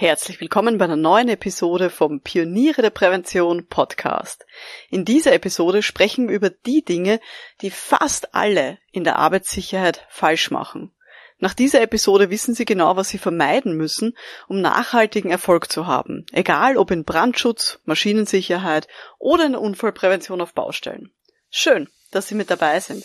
Herzlich willkommen bei einer neuen Episode vom Pioniere der Prävention Podcast. In dieser Episode sprechen wir über die Dinge, die fast alle in der Arbeitssicherheit falsch machen. Nach dieser Episode wissen Sie genau, was Sie vermeiden müssen, um nachhaltigen Erfolg zu haben, egal ob in Brandschutz, Maschinensicherheit oder in Unfallprävention auf Baustellen. Schön, dass Sie mit dabei sind.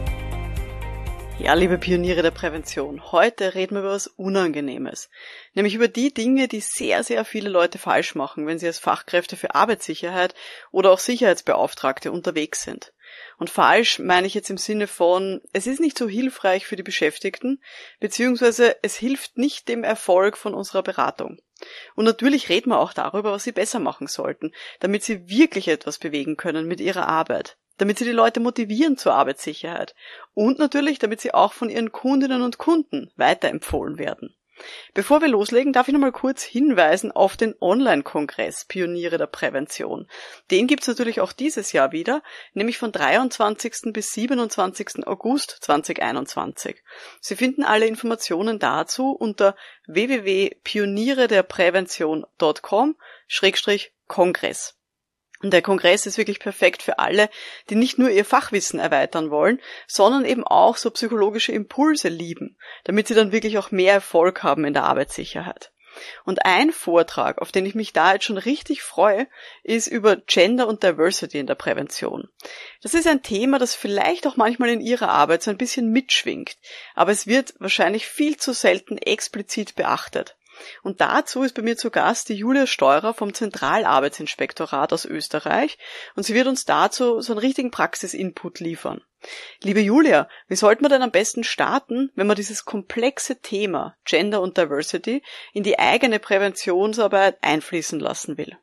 Ja, liebe Pioniere der Prävention, heute reden wir über was Unangenehmes, nämlich über die Dinge, die sehr, sehr viele Leute falsch machen, wenn sie als Fachkräfte für Arbeitssicherheit oder auch Sicherheitsbeauftragte unterwegs sind. Und falsch meine ich jetzt im Sinne von, es ist nicht so hilfreich für die Beschäftigten, beziehungsweise es hilft nicht dem Erfolg von unserer Beratung. Und natürlich reden wir auch darüber, was sie besser machen sollten, damit sie wirklich etwas bewegen können mit ihrer Arbeit damit sie die Leute motivieren zur Arbeitssicherheit und natürlich, damit sie auch von ihren Kundinnen und Kunden weiterempfohlen werden. Bevor wir loslegen, darf ich nochmal kurz hinweisen auf den Online-Kongress Pioniere der Prävention. Den gibt's natürlich auch dieses Jahr wieder, nämlich von 23. bis 27. August 2021. Sie finden alle Informationen dazu unter www.pionierederprävention.com-kongress. Und der Kongress ist wirklich perfekt für alle, die nicht nur ihr Fachwissen erweitern wollen, sondern eben auch so psychologische Impulse lieben, damit sie dann wirklich auch mehr Erfolg haben in der Arbeitssicherheit. Und ein Vortrag, auf den ich mich da jetzt schon richtig freue, ist über Gender und Diversity in der Prävention. Das ist ein Thema, das vielleicht auch manchmal in Ihrer Arbeit so ein bisschen mitschwingt, aber es wird wahrscheinlich viel zu selten explizit beachtet. Und dazu ist bei mir zu Gast die Julia Steurer vom Zentralarbeitsinspektorat aus Österreich und sie wird uns dazu so einen richtigen Praxisinput liefern. Liebe Julia, wie sollte man denn am besten starten, wenn man dieses komplexe Thema Gender und Diversity in die eigene Präventionsarbeit einfließen lassen will?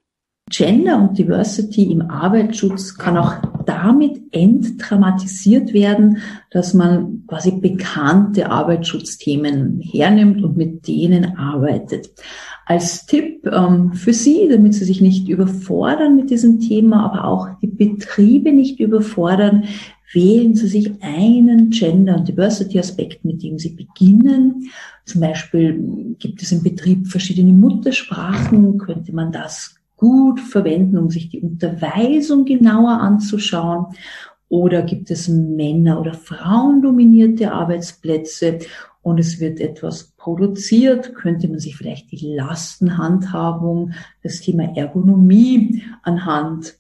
Gender und Diversity im Arbeitsschutz kann auch damit entdramatisiert werden, dass man quasi bekannte Arbeitsschutzthemen hernimmt und mit denen arbeitet. Als Tipp ähm, für Sie, damit Sie sich nicht überfordern mit diesem Thema, aber auch die Betriebe nicht überfordern, wählen Sie sich einen Gender- und Diversity-Aspekt, mit dem Sie beginnen. Zum Beispiel gibt es im Betrieb verschiedene Muttersprachen, könnte man das gut verwenden, um sich die Unterweisung genauer anzuschauen? Oder gibt es Männer- oder Frauendominierte Arbeitsplätze und es wird etwas produziert? Könnte man sich vielleicht die Lastenhandhabung, das Thema Ergonomie anhand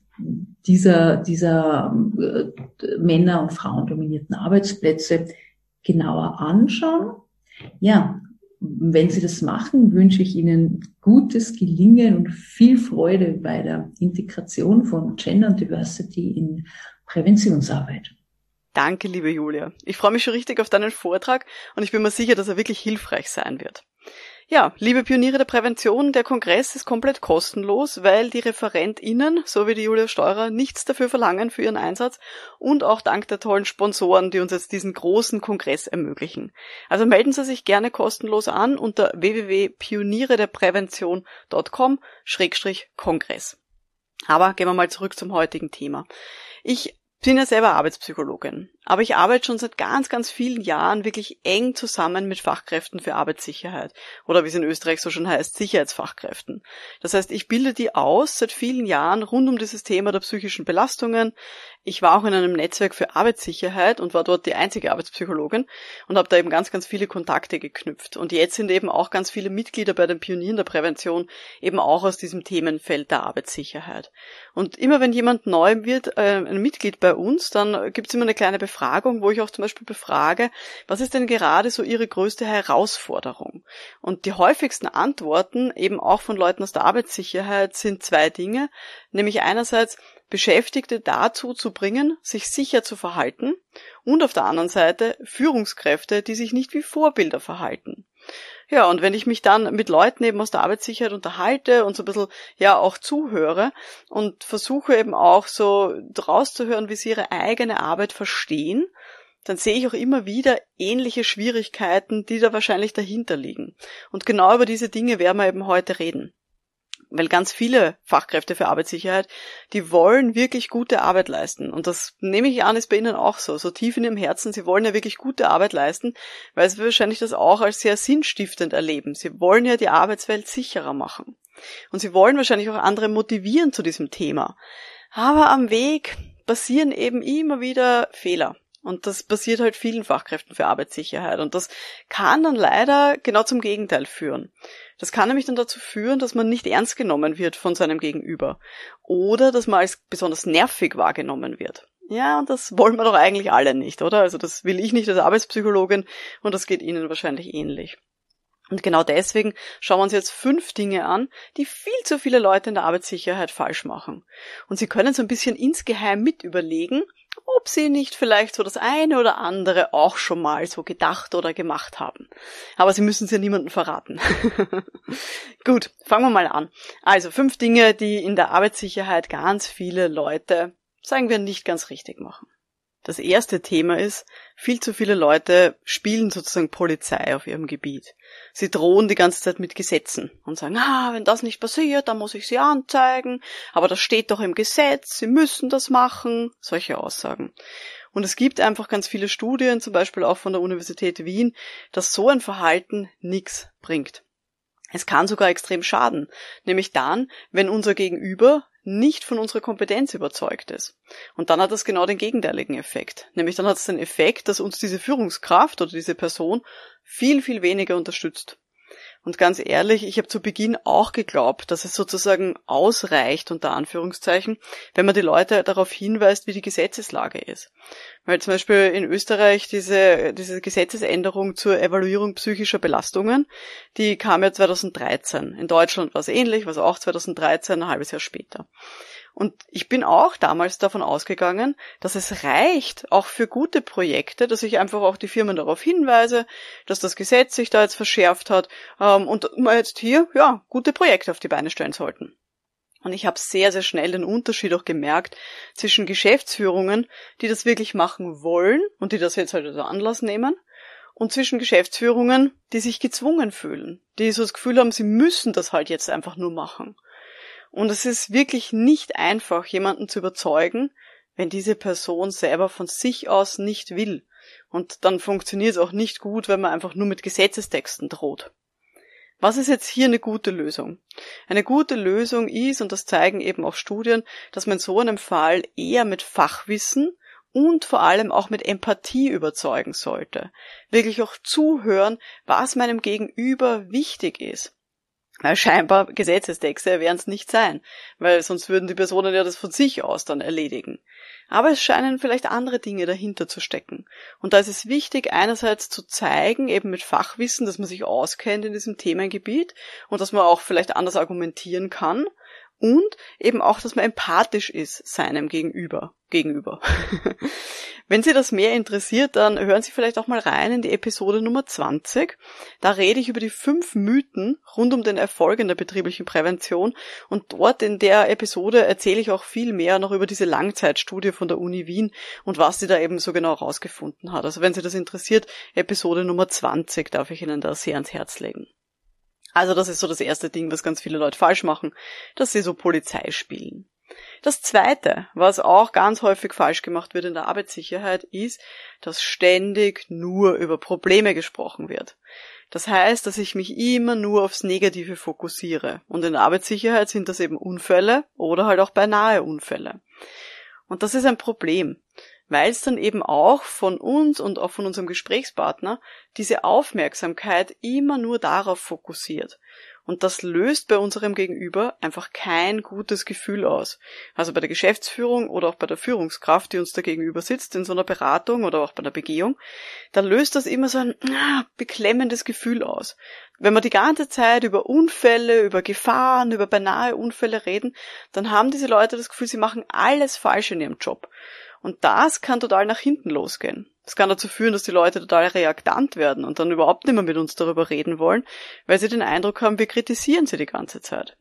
dieser, dieser äh, Männer- und Frauendominierten Arbeitsplätze genauer anschauen? Ja, wenn Sie das machen, wünsche ich Ihnen gutes Gelingen und viel Freude bei der Integration von Gender und Diversity in Präventionsarbeit. Danke, liebe Julia. Ich freue mich schon richtig auf deinen Vortrag und ich bin mir sicher, dass er wirklich hilfreich sein wird. Ja, liebe Pioniere der Prävention, der Kongress ist komplett kostenlos, weil die ReferentInnen, so wie die Julia Steurer, nichts dafür verlangen für ihren Einsatz und auch dank der tollen Sponsoren, die uns jetzt diesen großen Kongress ermöglichen. Also melden Sie sich gerne kostenlos an unter www.pionierederprävention.com-kongress. Aber gehen wir mal zurück zum heutigen Thema. Ich bin ja selber Arbeitspsychologin, aber ich arbeite schon seit ganz, ganz vielen Jahren wirklich eng zusammen mit Fachkräften für Arbeitssicherheit oder wie es in Österreich so schon heißt, Sicherheitsfachkräften. Das heißt, ich bilde die aus seit vielen Jahren rund um dieses Thema der psychischen Belastungen. Ich war auch in einem Netzwerk für Arbeitssicherheit und war dort die einzige Arbeitspsychologin und habe da eben ganz, ganz viele Kontakte geknüpft. Und jetzt sind eben auch ganz viele Mitglieder bei den Pionieren der Prävention eben auch aus diesem Themenfeld der Arbeitssicherheit. Und immer wenn jemand neu wird, äh, ein Mitglied bei uns, dann gibt es immer eine kleine Befragung, wo ich auch zum Beispiel befrage, was ist denn gerade so Ihre größte Herausforderung? Und die häufigsten Antworten, eben auch von Leuten aus der Arbeitssicherheit, sind zwei Dinge, nämlich einerseits, Beschäftigte dazu zu bringen, sich sicher zu verhalten und auf der anderen Seite Führungskräfte, die sich nicht wie Vorbilder verhalten. Ja, und wenn ich mich dann mit Leuten eben aus der Arbeitssicherheit unterhalte und so ein bisschen, ja, auch zuhöre und versuche eben auch so rauszuhören, wie sie ihre eigene Arbeit verstehen, dann sehe ich auch immer wieder ähnliche Schwierigkeiten, die da wahrscheinlich dahinter liegen. Und genau über diese Dinge werden wir eben heute reden weil ganz viele Fachkräfte für Arbeitssicherheit, die wollen wirklich gute Arbeit leisten. Und das nehme ich an, ist bei Ihnen auch so. So tief in Ihrem Herzen, Sie wollen ja wirklich gute Arbeit leisten, weil Sie wahrscheinlich das auch als sehr sinnstiftend erleben. Sie wollen ja die Arbeitswelt sicherer machen. Und Sie wollen wahrscheinlich auch andere motivieren zu diesem Thema. Aber am Weg passieren eben immer wieder Fehler. Und das passiert halt vielen Fachkräften für Arbeitssicherheit. Und das kann dann leider genau zum Gegenteil führen. Das kann nämlich dann dazu führen, dass man nicht ernst genommen wird von seinem Gegenüber. Oder dass man als besonders nervig wahrgenommen wird. Ja, und das wollen wir doch eigentlich alle nicht, oder? Also das will ich nicht als Arbeitspsychologin und das geht Ihnen wahrscheinlich ähnlich. Und genau deswegen schauen wir uns jetzt fünf Dinge an, die viel zu viele Leute in der Arbeitssicherheit falsch machen. Und Sie können so ein bisschen insgeheim mit überlegen, ob Sie nicht vielleicht so das eine oder andere auch schon mal so gedacht oder gemacht haben. Aber Sie müssen es ja niemandem verraten. Gut, fangen wir mal an. Also fünf Dinge, die in der Arbeitssicherheit ganz viele Leute, sagen wir, nicht ganz richtig machen. Das erste Thema ist, viel zu viele Leute spielen sozusagen Polizei auf ihrem Gebiet. Sie drohen die ganze Zeit mit Gesetzen und sagen, ah, wenn das nicht passiert, dann muss ich sie anzeigen, aber das steht doch im Gesetz, sie müssen das machen, solche Aussagen. Und es gibt einfach ganz viele Studien, zum Beispiel auch von der Universität Wien, dass so ein Verhalten nichts bringt. Es kann sogar extrem schaden, nämlich dann, wenn unser Gegenüber nicht von unserer Kompetenz überzeugt ist. Und dann hat das genau den gegenteiligen Effekt. Nämlich dann hat es den Effekt, dass uns diese Führungskraft oder diese Person viel, viel weniger unterstützt. Und ganz ehrlich, ich habe zu Beginn auch geglaubt, dass es sozusagen ausreicht, unter Anführungszeichen, wenn man die Leute darauf hinweist, wie die Gesetzeslage ist. Weil zum Beispiel in Österreich diese, diese Gesetzesänderung zur Evaluierung psychischer Belastungen, die kam ja 2013. In Deutschland war es ähnlich, war es auch 2013, ein halbes Jahr später. Und ich bin auch damals davon ausgegangen, dass es reicht, auch für gute Projekte, dass ich einfach auch die Firmen darauf hinweise, dass das Gesetz sich da jetzt verschärft hat ähm, und wir jetzt hier ja gute Projekte auf die Beine stellen sollten. Und ich habe sehr, sehr schnell den Unterschied auch gemerkt zwischen Geschäftsführungen, die das wirklich machen wollen und die das jetzt halt als Anlass nehmen, und zwischen Geschäftsführungen, die sich gezwungen fühlen, die so das Gefühl haben, sie müssen das halt jetzt einfach nur machen. Und es ist wirklich nicht einfach, jemanden zu überzeugen, wenn diese Person selber von sich aus nicht will. Und dann funktioniert es auch nicht gut, wenn man einfach nur mit Gesetzestexten droht. Was ist jetzt hier eine gute Lösung? Eine gute Lösung ist, und das zeigen eben auch Studien, dass man in so einem Fall eher mit Fachwissen und vor allem auch mit Empathie überzeugen sollte. Wirklich auch zuhören, was meinem Gegenüber wichtig ist. Weil scheinbar Gesetzestexte werden es nicht sein, weil sonst würden die Personen ja das von sich aus dann erledigen. Aber es scheinen vielleicht andere Dinge dahinter zu stecken. Und da ist es wichtig, einerseits zu zeigen, eben mit Fachwissen, dass man sich auskennt in diesem Themengebiet und dass man auch vielleicht anders argumentieren kann und eben auch, dass man empathisch ist seinem Gegenüber. Gegenüber. Wenn Sie das mehr interessiert, dann hören Sie vielleicht auch mal rein in die Episode Nummer 20. Da rede ich über die fünf Mythen rund um den Erfolg in der betrieblichen Prävention und dort in der Episode erzähle ich auch viel mehr noch über diese Langzeitstudie von der Uni Wien und was sie da eben so genau rausgefunden hat. Also wenn Sie das interessiert, Episode Nummer 20 darf ich Ihnen da sehr ans Herz legen. Also das ist so das erste Ding, was ganz viele Leute falsch machen, dass sie so Polizei spielen. Das zweite, was auch ganz häufig falsch gemacht wird in der Arbeitssicherheit, ist, dass ständig nur über Probleme gesprochen wird. Das heißt, dass ich mich immer nur aufs Negative fokussiere. Und in der Arbeitssicherheit sind das eben Unfälle oder halt auch beinahe Unfälle. Und das ist ein Problem weil es dann eben auch von uns und auch von unserem Gesprächspartner diese Aufmerksamkeit immer nur darauf fokussiert. Und das löst bei unserem Gegenüber einfach kein gutes Gefühl aus. Also bei der Geschäftsführung oder auch bei der Führungskraft, die uns da gegenüber sitzt, in so einer Beratung oder auch bei der Begehung, da löst das immer so ein ah, beklemmendes Gefühl aus. Wenn wir die ganze Zeit über Unfälle, über Gefahren, über beinahe Unfälle reden, dann haben diese Leute das Gefühl, sie machen alles falsch in ihrem Job. Und das kann total nach hinten losgehen. Das kann dazu führen, dass die Leute total reaktant werden und dann überhaupt nicht mehr mit uns darüber reden wollen, weil sie den Eindruck haben, wir kritisieren sie die ganze Zeit.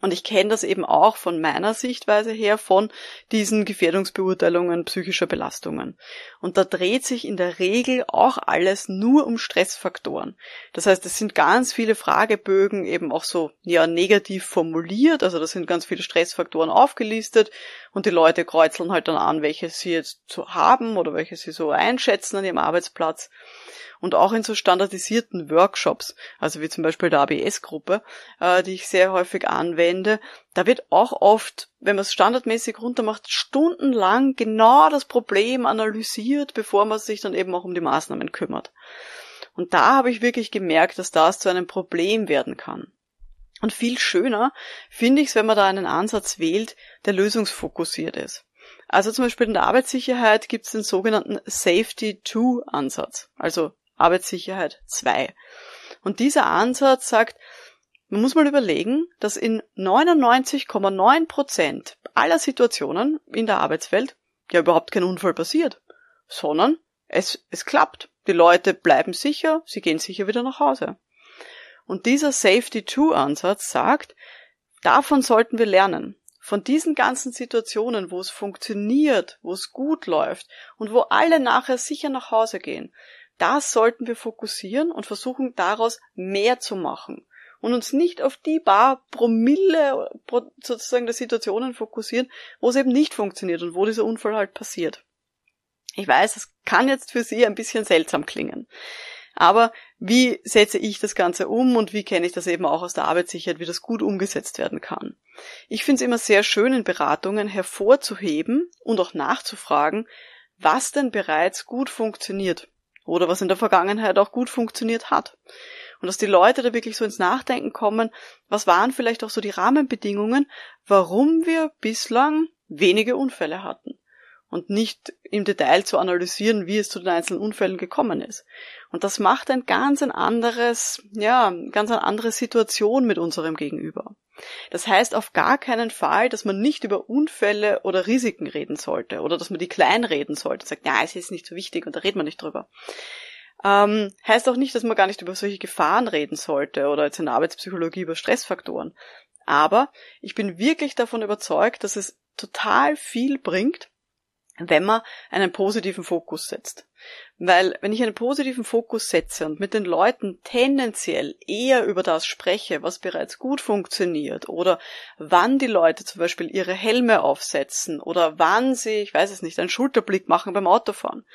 Und ich kenne das eben auch von meiner Sichtweise her von diesen Gefährdungsbeurteilungen psychischer Belastungen. Und da dreht sich in der Regel auch alles nur um Stressfaktoren. Das heißt, es sind ganz viele Fragebögen eben auch so, ja, negativ formuliert. Also da sind ganz viele Stressfaktoren aufgelistet und die Leute kreuzeln halt dann an, welche sie jetzt so haben oder welche sie so einschätzen an ihrem Arbeitsplatz und auch in so standardisierten Workshops, also wie zum Beispiel der ABS-Gruppe, äh, die ich sehr häufig anwende, da wird auch oft, wenn man es standardmäßig runtermacht, stundenlang genau das Problem analysiert, bevor man sich dann eben auch um die Maßnahmen kümmert. Und da habe ich wirklich gemerkt, dass das zu einem Problem werden kann. Und viel schöner finde ich es, wenn man da einen Ansatz wählt, der lösungsfokussiert ist. Also zum Beispiel in der Arbeitssicherheit gibt es den sogenannten Safety 2 Ansatz. Also Arbeitssicherheit 2. Und dieser Ansatz sagt, man muss mal überlegen, dass in 99,9 Prozent aller Situationen in der Arbeitswelt ja überhaupt kein Unfall passiert, sondern es, es klappt. Die Leute bleiben sicher, sie gehen sicher wieder nach Hause. Und dieser Safety 2 Ansatz sagt, davon sollten wir lernen. Von diesen ganzen Situationen, wo es funktioniert, wo es gut läuft und wo alle nachher sicher nach Hause gehen, das sollten wir fokussieren und versuchen daraus mehr zu machen und uns nicht auf die paar Promille sozusagen der Situationen fokussieren, wo es eben nicht funktioniert und wo dieser Unfall halt passiert. Ich weiß, es kann jetzt für Sie ein bisschen seltsam klingen. Aber wie setze ich das Ganze um und wie kenne ich das eben auch aus der Arbeitssicherheit, wie das gut umgesetzt werden kann? Ich finde es immer sehr schön, in Beratungen hervorzuheben und auch nachzufragen, was denn bereits gut funktioniert oder was in der Vergangenheit auch gut funktioniert hat. Und dass die Leute da wirklich so ins Nachdenken kommen, was waren vielleicht auch so die Rahmenbedingungen, warum wir bislang wenige Unfälle hatten. Und nicht im Detail zu analysieren, wie es zu den einzelnen Unfällen gekommen ist. Und das macht ein ganz ein anderes, ja, ganz eine andere Situation mit unserem Gegenüber. Das heißt auf gar keinen Fall, dass man nicht über Unfälle oder Risiken reden sollte oder dass man die klein reden sollte. Sagt, ja, es ist nicht so wichtig und da redet man nicht drüber. Ähm, heißt auch nicht, dass man gar nicht über solche Gefahren reden sollte oder jetzt in der Arbeitspsychologie über Stressfaktoren. Aber ich bin wirklich davon überzeugt, dass es total viel bringt, wenn man einen positiven Fokus setzt. Weil wenn ich einen positiven Fokus setze und mit den Leuten tendenziell eher über das spreche, was bereits gut funktioniert oder wann die Leute zum Beispiel ihre Helme aufsetzen oder wann sie, ich weiß es nicht, einen Schulterblick machen beim Autofahren.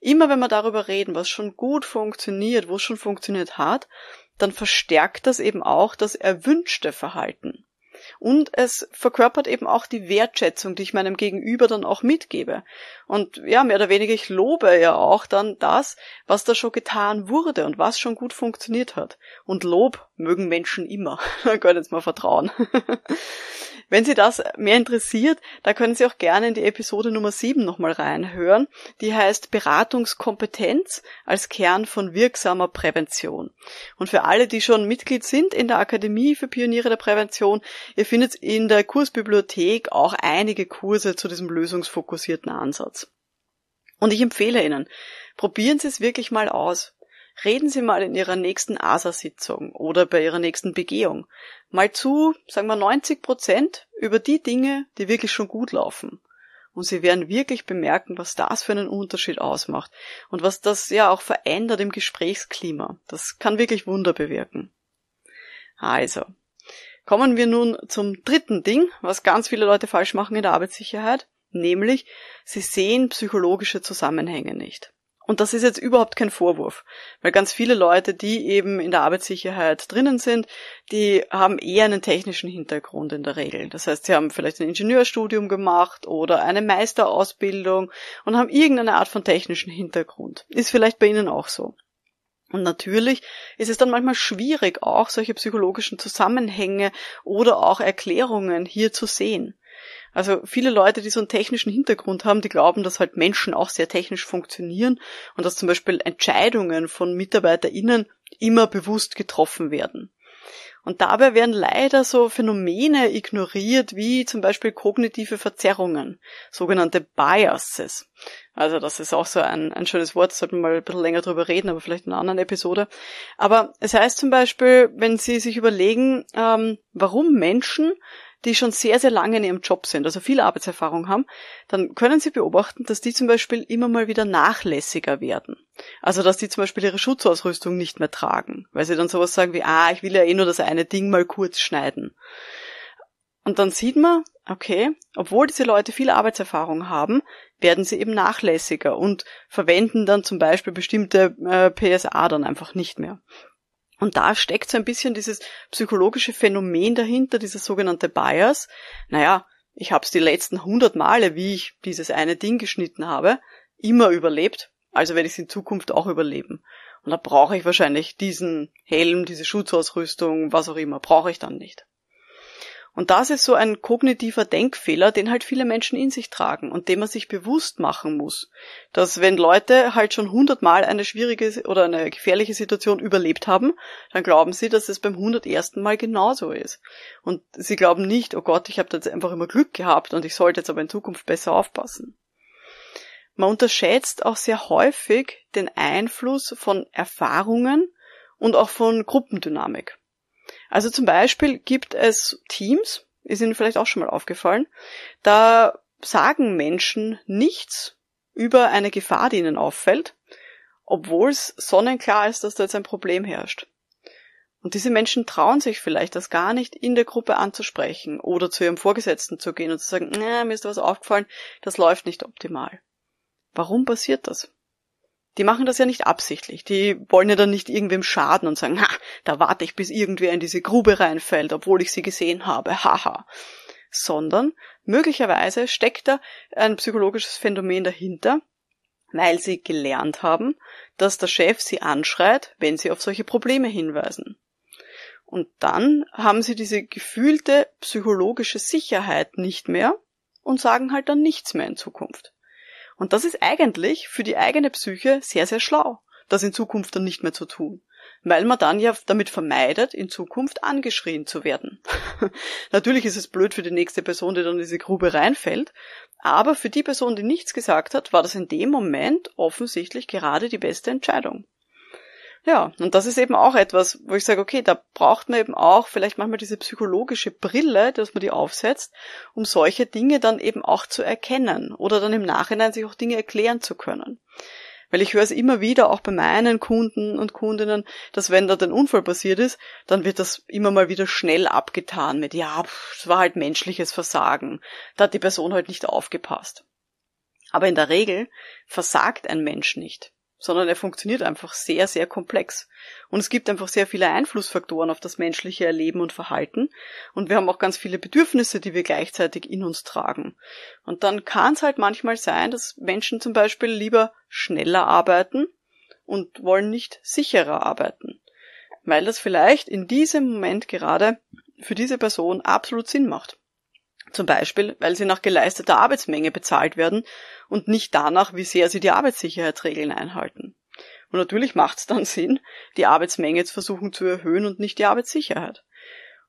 Immer wenn wir darüber reden, was schon gut funktioniert, wo es schon funktioniert hat, dann verstärkt das eben auch das erwünschte Verhalten. Und es verkörpert eben auch die Wertschätzung, die ich meinem Gegenüber dann auch mitgebe. Und ja, mehr oder weniger, ich lobe ja auch dann das, was da schon getan wurde und was schon gut funktioniert hat. Und Lob mögen Menschen immer. können jetzt mal vertrauen. Wenn Sie das mehr interessiert, da können Sie auch gerne in die Episode Nummer 7 nochmal reinhören. Die heißt Beratungskompetenz als Kern von wirksamer Prävention. Und für alle, die schon Mitglied sind in der Akademie für Pioniere der Prävention, ihr findet in der Kursbibliothek auch einige Kurse zu diesem lösungsfokussierten Ansatz. Und ich empfehle Ihnen, probieren Sie es wirklich mal aus. Reden Sie mal in Ihrer nächsten ASA-Sitzung oder bei Ihrer nächsten Begehung mal zu, sagen wir 90 Prozent über die Dinge, die wirklich schon gut laufen. Und Sie werden wirklich bemerken, was das für einen Unterschied ausmacht und was das ja auch verändert im Gesprächsklima. Das kann wirklich Wunder bewirken. Also, kommen wir nun zum dritten Ding, was ganz viele Leute falsch machen in der Arbeitssicherheit, nämlich sie sehen psychologische Zusammenhänge nicht. Und das ist jetzt überhaupt kein Vorwurf, weil ganz viele Leute, die eben in der Arbeitssicherheit drinnen sind, die haben eher einen technischen Hintergrund in der Regel. Das heißt, sie haben vielleicht ein Ingenieurstudium gemacht oder eine Meisterausbildung und haben irgendeine Art von technischen Hintergrund. Ist vielleicht bei Ihnen auch so. Und natürlich ist es dann manchmal schwierig, auch solche psychologischen Zusammenhänge oder auch Erklärungen hier zu sehen. Also viele Leute, die so einen technischen Hintergrund haben, die glauben, dass halt Menschen auch sehr technisch funktionieren und dass zum Beispiel Entscheidungen von MitarbeiterInnen immer bewusst getroffen werden. Und dabei werden leider so Phänomene ignoriert, wie zum Beispiel kognitive Verzerrungen, sogenannte Biases. Also das ist auch so ein, ein schönes Wort, sollten wir mal ein bisschen länger drüber reden, aber vielleicht in einer anderen Episode. Aber es heißt zum Beispiel, wenn Sie sich überlegen, ähm, warum Menschen die schon sehr, sehr lange in ihrem Job sind, also viel Arbeitserfahrung haben, dann können Sie beobachten, dass die zum Beispiel immer mal wieder nachlässiger werden. Also, dass die zum Beispiel ihre Schutzausrüstung nicht mehr tragen, weil sie dann sowas sagen wie, ah, ich will ja eh nur das eine Ding mal kurz schneiden. Und dann sieht man, okay, obwohl diese Leute viel Arbeitserfahrung haben, werden sie eben nachlässiger und verwenden dann zum Beispiel bestimmte äh, PSA dann einfach nicht mehr. Und da steckt so ein bisschen dieses psychologische Phänomen dahinter, dieses sogenannte Bias. Naja, ich habe es die letzten hundert Male, wie ich dieses eine Ding geschnitten habe, immer überlebt. Also werde ich es in Zukunft auch überleben. Und da brauche ich wahrscheinlich diesen Helm, diese Schutzausrüstung, was auch immer, brauche ich dann nicht. Und das ist so ein kognitiver Denkfehler, den halt viele Menschen in sich tragen und den man sich bewusst machen muss. Dass wenn Leute halt schon hundertmal eine schwierige oder eine gefährliche Situation überlebt haben, dann glauben sie, dass es beim hundertersten Mal genauso ist. Und sie glauben nicht, oh Gott, ich habe jetzt einfach immer Glück gehabt und ich sollte jetzt aber in Zukunft besser aufpassen. Man unterschätzt auch sehr häufig den Einfluss von Erfahrungen und auch von Gruppendynamik. Also zum Beispiel gibt es Teams, ist Ihnen vielleicht auch schon mal aufgefallen, da sagen Menschen nichts über eine Gefahr, die ihnen auffällt, obwohl es sonnenklar ist, dass da jetzt ein Problem herrscht. Und diese Menschen trauen sich vielleicht, das gar nicht in der Gruppe anzusprechen oder zu ihrem Vorgesetzten zu gehen und zu sagen, mir ist was aufgefallen, das läuft nicht optimal. Warum passiert das? Die machen das ja nicht absichtlich. Die wollen ja dann nicht irgendwem schaden und sagen, ha, da warte ich, bis irgendwer in diese Grube reinfällt, obwohl ich sie gesehen habe, haha. Sondern möglicherweise steckt da ein psychologisches Phänomen dahinter, weil sie gelernt haben, dass der Chef sie anschreit, wenn sie auf solche Probleme hinweisen. Und dann haben sie diese gefühlte psychologische Sicherheit nicht mehr und sagen halt dann nichts mehr in Zukunft. Und das ist eigentlich für die eigene Psyche sehr, sehr schlau, das in Zukunft dann nicht mehr zu tun. Weil man dann ja damit vermeidet, in Zukunft angeschrien zu werden. Natürlich ist es blöd für die nächste Person, die dann in diese Grube reinfällt, aber für die Person, die nichts gesagt hat, war das in dem Moment offensichtlich gerade die beste Entscheidung. Ja, und das ist eben auch etwas, wo ich sage, okay, da braucht man eben auch vielleicht manchmal diese psychologische Brille, dass man die aufsetzt, um solche Dinge dann eben auch zu erkennen oder dann im Nachhinein sich auch Dinge erklären zu können. Weil ich höre es immer wieder, auch bei meinen Kunden und Kundinnen, dass wenn da ein Unfall passiert ist, dann wird das immer mal wieder schnell abgetan mit, ja, es war halt menschliches Versagen. Da hat die Person halt nicht aufgepasst. Aber in der Regel versagt ein Mensch nicht sondern er funktioniert einfach sehr, sehr komplex. Und es gibt einfach sehr viele Einflussfaktoren auf das menschliche Erleben und Verhalten. Und wir haben auch ganz viele Bedürfnisse, die wir gleichzeitig in uns tragen. Und dann kann es halt manchmal sein, dass Menschen zum Beispiel lieber schneller arbeiten und wollen nicht sicherer arbeiten. Weil das vielleicht in diesem Moment gerade für diese Person absolut Sinn macht. Zum Beispiel, weil sie nach geleisteter Arbeitsmenge bezahlt werden und nicht danach, wie sehr sie die Arbeitssicherheitsregeln einhalten. Und natürlich macht es dann Sinn, die Arbeitsmenge zu versuchen zu erhöhen und nicht die Arbeitssicherheit.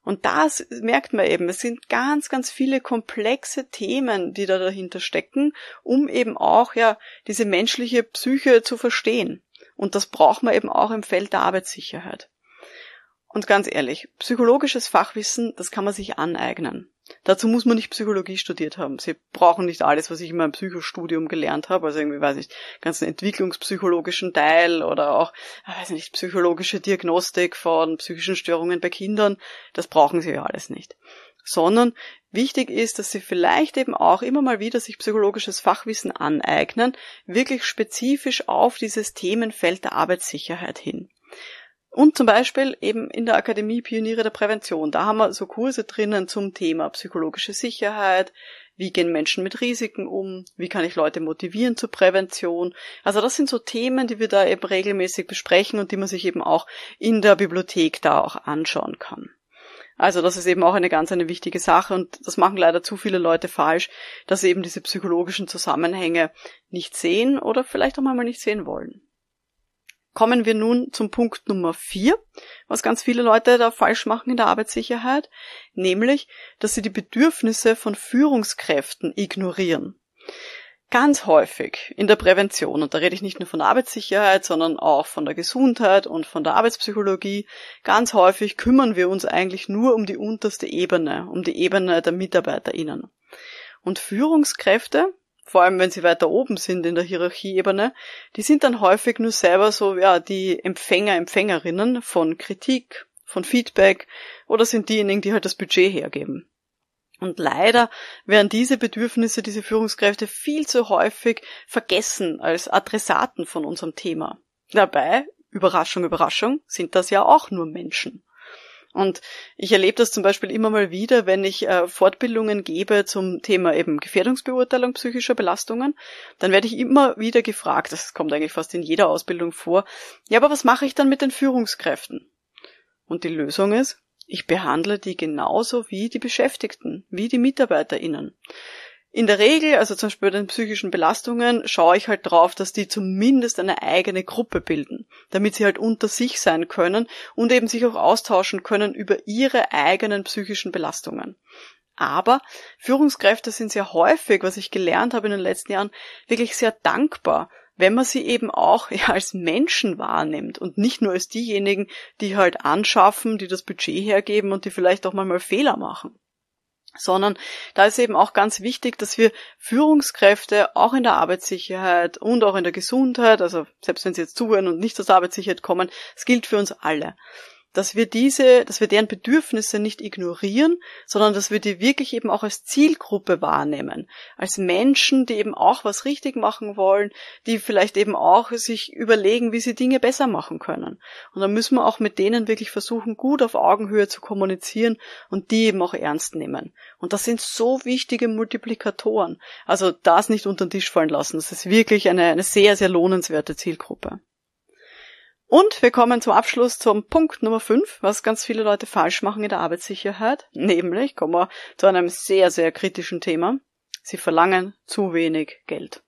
Und das merkt man eben, es sind ganz, ganz viele komplexe Themen, die da dahinter stecken, um eben auch ja diese menschliche Psyche zu verstehen. Und das braucht man eben auch im Feld der Arbeitssicherheit. Und ganz ehrlich, psychologisches Fachwissen, das kann man sich aneignen. Dazu muss man nicht Psychologie studiert haben. Sie brauchen nicht alles, was ich in meinem Psychostudium gelernt habe, also irgendwie, weiß ich, ganzen entwicklungspsychologischen Teil oder auch, ah, weiß nicht, psychologische Diagnostik von psychischen Störungen bei Kindern. Das brauchen sie ja alles nicht. Sondern wichtig ist, dass sie vielleicht eben auch immer mal wieder sich psychologisches Fachwissen aneignen, wirklich spezifisch auf dieses Themenfeld der Arbeitssicherheit hin. Und zum Beispiel eben in der Akademie Pioniere der Prävention. Da haben wir so Kurse drinnen zum Thema psychologische Sicherheit. Wie gehen Menschen mit Risiken um? Wie kann ich Leute motivieren zur Prävention? Also das sind so Themen, die wir da eben regelmäßig besprechen und die man sich eben auch in der Bibliothek da auch anschauen kann. Also das ist eben auch eine ganz eine wichtige Sache und das machen leider zu viele Leute falsch, dass sie eben diese psychologischen Zusammenhänge nicht sehen oder vielleicht auch mal nicht sehen wollen. Kommen wir nun zum Punkt Nummer vier, was ganz viele Leute da falsch machen in der Arbeitssicherheit, nämlich, dass sie die Bedürfnisse von Führungskräften ignorieren. Ganz häufig in der Prävention, und da rede ich nicht nur von der Arbeitssicherheit, sondern auch von der Gesundheit und von der Arbeitspsychologie, ganz häufig kümmern wir uns eigentlich nur um die unterste Ebene, um die Ebene der MitarbeiterInnen. Und Führungskräfte, vor allem wenn sie weiter oben sind in der Hierarchieebene, die sind dann häufig nur selber so, ja, die Empfänger, Empfängerinnen von Kritik, von Feedback oder sind diejenigen, die halt das Budget hergeben. Und leider werden diese Bedürfnisse, diese Führungskräfte viel zu häufig vergessen als Adressaten von unserem Thema. Dabei, Überraschung, Überraschung, sind das ja auch nur Menschen. Und ich erlebe das zum Beispiel immer mal wieder, wenn ich äh, Fortbildungen gebe zum Thema eben Gefährdungsbeurteilung psychischer Belastungen, dann werde ich immer wieder gefragt, das kommt eigentlich fast in jeder Ausbildung vor, ja, aber was mache ich dann mit den Führungskräften? Und die Lösung ist, ich behandle die genauso wie die Beschäftigten, wie die MitarbeiterInnen. In der Regel, also zum Beispiel bei den psychischen Belastungen, schaue ich halt drauf, dass die zumindest eine eigene Gruppe bilden, damit sie halt unter sich sein können und eben sich auch austauschen können über ihre eigenen psychischen Belastungen. Aber Führungskräfte sind sehr häufig, was ich gelernt habe in den letzten Jahren, wirklich sehr dankbar, wenn man sie eben auch als Menschen wahrnimmt und nicht nur als diejenigen, die halt anschaffen, die das Budget hergeben und die vielleicht auch mal Fehler machen sondern da ist eben auch ganz wichtig, dass wir Führungskräfte auch in der Arbeitssicherheit und auch in der Gesundheit, also selbst wenn sie jetzt zuhören und nicht aus der Arbeitssicherheit kommen, es gilt für uns alle, dass wir diese, dass wir deren Bedürfnisse nicht ignorieren, sondern dass wir die wirklich eben auch als Zielgruppe wahrnehmen. Als Menschen, die eben auch was richtig machen wollen, die vielleicht eben auch sich überlegen, wie sie Dinge besser machen können. Und dann müssen wir auch mit denen wirklich versuchen, gut auf Augenhöhe zu kommunizieren und die eben auch ernst nehmen. Und das sind so wichtige Multiplikatoren. Also das nicht unter den Tisch fallen lassen. Das ist wirklich eine, eine sehr, sehr lohnenswerte Zielgruppe. Und wir kommen zum Abschluss zum Punkt Nummer 5, was ganz viele Leute falsch machen in der Arbeitssicherheit. Nämlich kommen wir zu einem sehr, sehr kritischen Thema. Sie verlangen zu wenig Geld.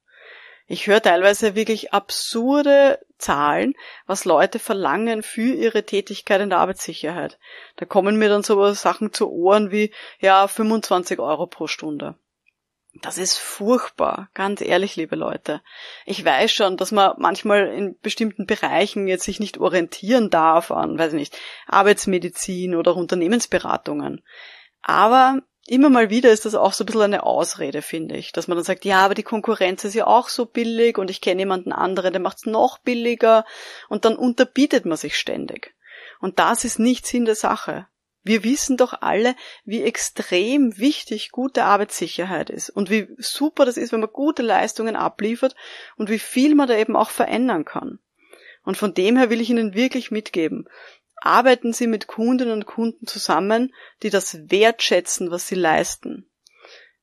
Ich höre teilweise wirklich absurde Zahlen, was Leute verlangen für ihre Tätigkeit in der Arbeitssicherheit. Da kommen mir dann so Sachen zu Ohren wie, ja, 25 Euro pro Stunde. Das ist furchtbar, ganz ehrlich, liebe Leute. Ich weiß schon, dass man manchmal in bestimmten Bereichen jetzt sich nicht orientieren darf an, weiß ich nicht, Arbeitsmedizin oder Unternehmensberatungen. Aber immer mal wieder ist das auch so ein bisschen eine Ausrede, finde ich, dass man dann sagt, ja, aber die Konkurrenz ist ja auch so billig und ich kenne jemanden anderen, der macht es noch billiger und dann unterbietet man sich ständig. Und das ist nicht Sinn der Sache. Wir wissen doch alle, wie extrem wichtig gute Arbeitssicherheit ist und wie super das ist, wenn man gute Leistungen abliefert und wie viel man da eben auch verändern kann. Und von dem her will ich Ihnen wirklich mitgeben. Arbeiten Sie mit Kundinnen und Kunden zusammen, die das wertschätzen, was Sie leisten.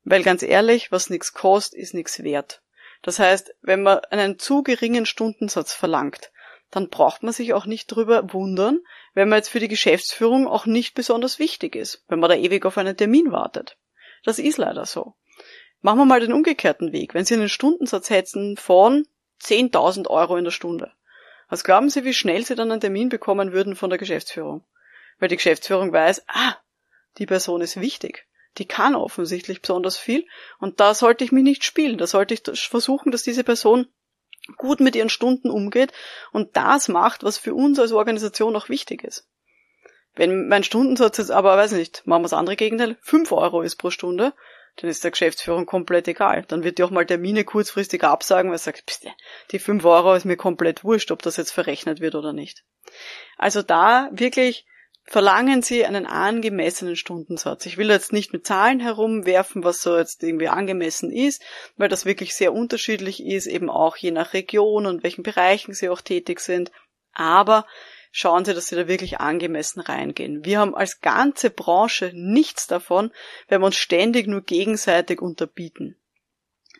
Weil ganz ehrlich, was nichts kostet, ist nichts wert. Das heißt, wenn man einen zu geringen Stundensatz verlangt, dann braucht man sich auch nicht drüber wundern, wenn man jetzt für die Geschäftsführung auch nicht besonders wichtig ist, wenn man da ewig auf einen Termin wartet. Das ist leider so. Machen wir mal den umgekehrten Weg. Wenn Sie einen Stundensatz hätten von 10.000 Euro in der Stunde, was glauben Sie, wie schnell Sie dann einen Termin bekommen würden von der Geschäftsführung? Weil die Geschäftsführung weiß, ah, die Person ist wichtig. Die kann offensichtlich besonders viel und da sollte ich mich nicht spielen. Da sollte ich versuchen, dass diese Person gut mit ihren Stunden umgeht und das macht, was für uns als Organisation auch wichtig ist. Wenn mein Stundensatz jetzt aber, weiß nicht, machen wir das andere Gegenteil, 5 Euro ist pro Stunde, dann ist der Geschäftsführung komplett egal. Dann wird die auch mal Termine kurzfristig absagen, weil sie sagt, pst, die 5 Euro ist mir komplett wurscht, ob das jetzt verrechnet wird oder nicht. Also da wirklich verlangen Sie einen angemessenen Stundensatz. Ich will jetzt nicht mit Zahlen herumwerfen, was so jetzt irgendwie angemessen ist, weil das wirklich sehr unterschiedlich ist, eben auch je nach Region und welchen Bereichen Sie auch tätig sind. Aber schauen Sie, dass Sie da wirklich angemessen reingehen. Wir haben als ganze Branche nichts davon, wenn wir uns ständig nur gegenseitig unterbieten.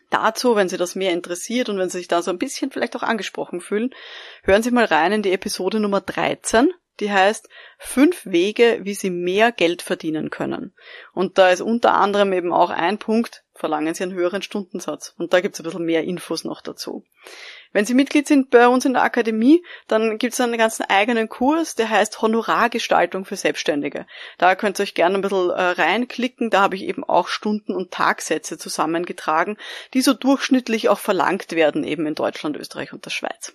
Dazu, wenn Sie das mehr interessiert und wenn Sie sich da so ein bisschen vielleicht auch angesprochen fühlen, hören Sie mal rein in die Episode Nummer 13 die heißt fünf Wege, wie Sie mehr Geld verdienen können. Und da ist unter anderem eben auch ein Punkt, verlangen Sie einen höheren Stundensatz. Und da gibt es ein bisschen mehr Infos noch dazu. Wenn Sie Mitglied sind bei uns in der Akademie, dann gibt es einen ganzen eigenen Kurs, der heißt Honorargestaltung für Selbstständige. Da könnt ihr euch gerne ein bisschen äh, reinklicken. Da habe ich eben auch Stunden- und Tagsätze zusammengetragen, die so durchschnittlich auch verlangt werden, eben in Deutschland, Österreich und der Schweiz.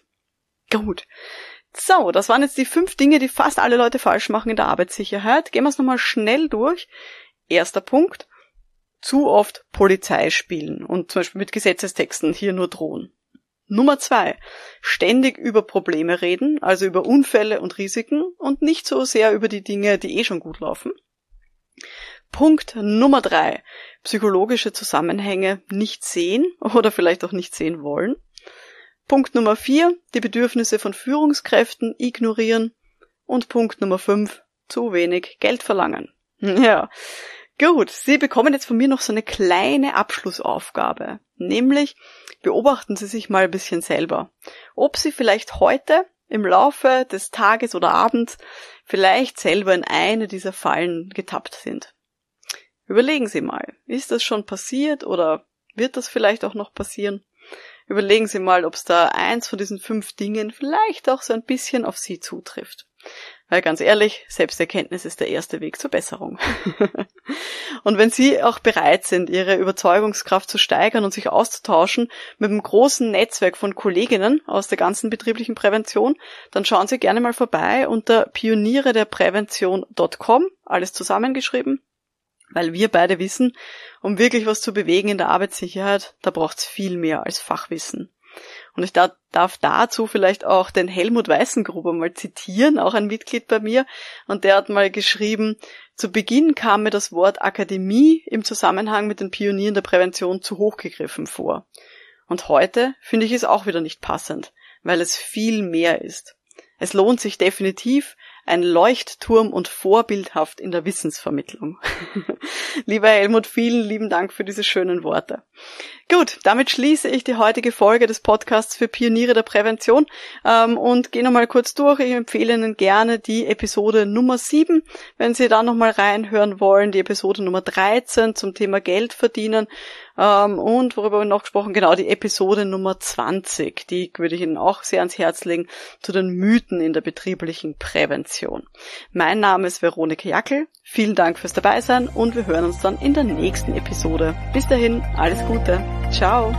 Gut. So, das waren jetzt die fünf Dinge, die fast alle Leute falsch machen in der Arbeitssicherheit. Gehen wir es nochmal schnell durch. Erster Punkt. Zu oft Polizei spielen und zum Beispiel mit Gesetzestexten hier nur drohen. Nummer zwei. Ständig über Probleme reden, also über Unfälle und Risiken und nicht so sehr über die Dinge, die eh schon gut laufen. Punkt Nummer drei. Psychologische Zusammenhänge nicht sehen oder vielleicht auch nicht sehen wollen. Punkt Nummer vier, die Bedürfnisse von Führungskräften ignorieren. Und Punkt Nummer fünf, zu wenig Geld verlangen. Ja. Gut, Sie bekommen jetzt von mir noch so eine kleine Abschlussaufgabe. Nämlich beobachten Sie sich mal ein bisschen selber. Ob Sie vielleicht heute im Laufe des Tages oder Abends vielleicht selber in eine dieser Fallen getappt sind. Überlegen Sie mal, ist das schon passiert oder wird das vielleicht auch noch passieren? Überlegen Sie mal, ob es da eins von diesen fünf Dingen vielleicht auch so ein bisschen auf Sie zutrifft. Weil ganz ehrlich, Selbsterkenntnis ist der erste Weg zur Besserung. und wenn Sie auch bereit sind, Ihre Überzeugungskraft zu steigern und sich auszutauschen mit einem großen Netzwerk von Kolleginnen aus der ganzen betrieblichen Prävention, dann schauen Sie gerne mal vorbei unter pionierederprävention.com, alles zusammengeschrieben weil wir beide wissen, um wirklich was zu bewegen in der Arbeitssicherheit, da braucht's viel mehr als Fachwissen. Und ich darf dazu vielleicht auch den Helmut Weißengruber mal zitieren, auch ein Mitglied bei mir. Und der hat mal geschrieben, zu Beginn kam mir das Wort Akademie im Zusammenhang mit den Pionieren der Prävention zu hoch gegriffen vor. Und heute finde ich es auch wieder nicht passend, weil es viel mehr ist. Es lohnt sich definitiv, ein Leuchtturm und vorbildhaft in der Wissensvermittlung. Lieber Helmut, vielen lieben Dank für diese schönen Worte. Gut, damit schließe ich die heutige Folge des Podcasts für Pioniere der Prävention ähm, und gehe nochmal kurz durch. Ich empfehle Ihnen gerne die Episode Nummer 7, wenn Sie da nochmal reinhören wollen, die Episode Nummer 13 zum Thema Geld verdienen ähm, und worüber wir noch gesprochen, genau die Episode Nummer 20, die würde ich Ihnen auch sehr ans Herz legen, zu den Mythen in der betrieblichen Prävention. Mein Name ist Veronika Jackel, vielen Dank fürs Dabeisein und wir hören uns dann in der nächsten Episode. Bis dahin, alles Gute. Ciao.